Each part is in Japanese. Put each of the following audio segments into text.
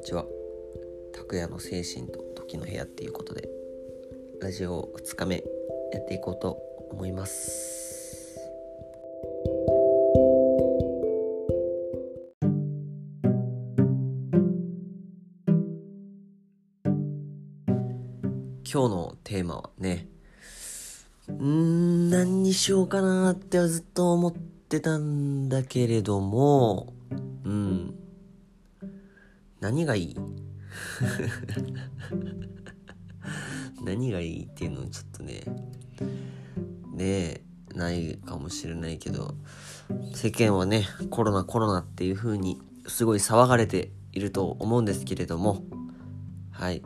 にちは。拓也の精神と時の部屋っていうことでラジオ2日目やっていこうと思います。今日のテーマはねうん何にしようかなってずっと思ってたんだけれどもうん。何がいい？何がいいっていうのをちょっとねねないかもしれないけど世間はねコロナコロナっていう風にすごい騒がれていると思うんですけれどもはい。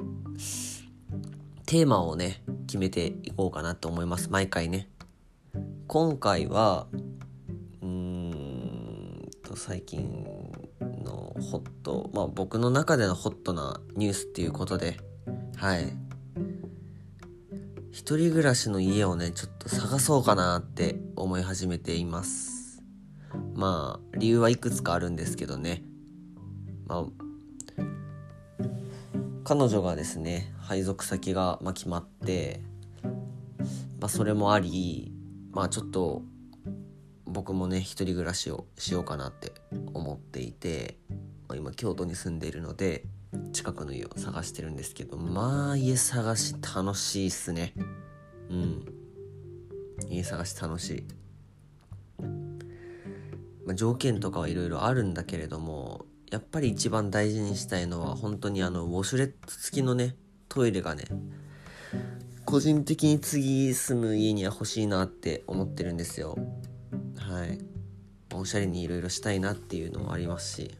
テーマをね決めていこうかなと思います。毎回ね。今回はうーんと最近ホットまあ僕の中でのホットなニュースっていうことではい。一人暮らしの家をねちょっと探そうかなって思い始めています。まあ理由はいくつかあるんですけどね。まあ彼女がですね配属先が、まあ、決まって、まあ、それもありまあちょっと僕もね一人暮らしをしようかなって思っていて、ま、今京都に住んでいるので近くの家を探してるんですけどまあ家探し楽しいっすね。うん。家探し楽しい、まあ、条件とかはいろいろあるんだけれどもやっぱり一番大事にしたいのは本当にあのウォシュレット付きのねトイレがね個人的に次住む家には欲しいなって思ってるんですよ。はい。おしゃれにいろいろしたいなっていうのもありますし。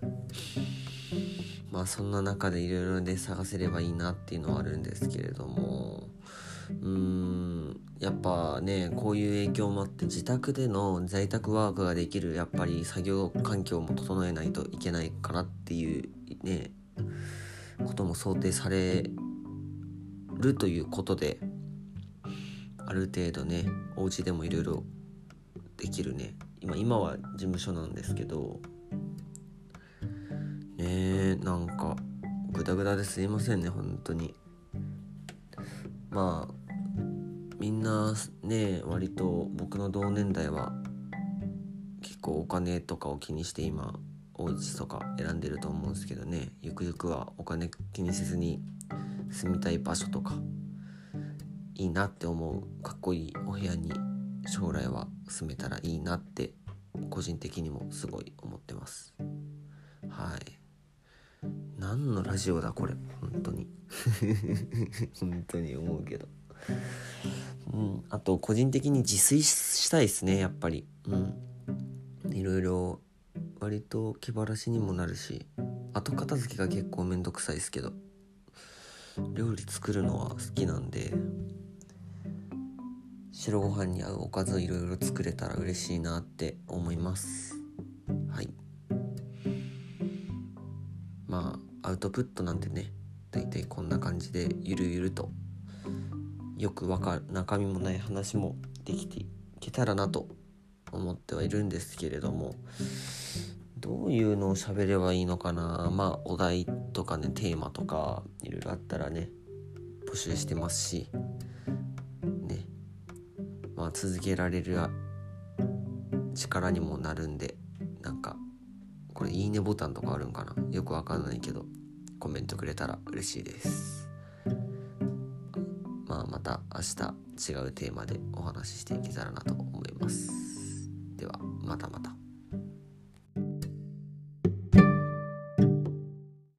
まあそんな中でいろいろで探せればいいなっていうのはあるんですけれども。うーんやっぱねこういう影響もあって自宅での在宅ワークができるやっぱり作業環境も整えないといけないかなっていうねことも想定されるということである程度ねお家でもいろいろできるね今今は事務所なんですけどねえなんかグダグダですいませんね本当に。まあみんなね割と僕の同年代は結構お金とかを気にして今お家とか選んでると思うんですけどね。ゆくゆくはお金気にせずに住みたい場所とかいいなって思うかっこいいお部屋に将来は住めたらいいなって個人的にもすごい思ってます。はい。何のラジオだこれ。本当に。本当に思うけど。うん。あと個人的に自炊したいですねやっぱり。うん。いろいろ割と気晴らしにもなるし後片付けが結構めんどくさいですけど。料理作るのは好きなんで。白ご飯に合うおかずいろいろ作れたら嬉しいなって思います。はい。まあアウトプットなんてね大体こんな感じでゆるゆるとよくわかる中身もない話もできていけたらなと思ってはいるんですけれどもどういうのを喋ればいいのかな。まあお題とかねテーマとかいろいろあったらね募集してますしまあ続けられる力にもなるんでなんかこれいいねボタンとかあるんかな？よくわかんないけどコメントくれたら嬉しいです。まあまた明日違うテーマでお話ししていけたらなと思います。ではまたまた。